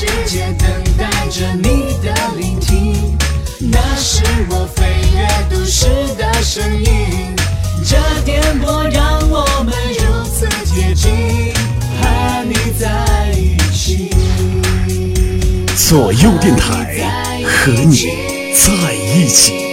世界等待着你的聆听，那是我飞越都市的声音。这电波让我们如此贴近，和你在一起。左右电台和你在一起。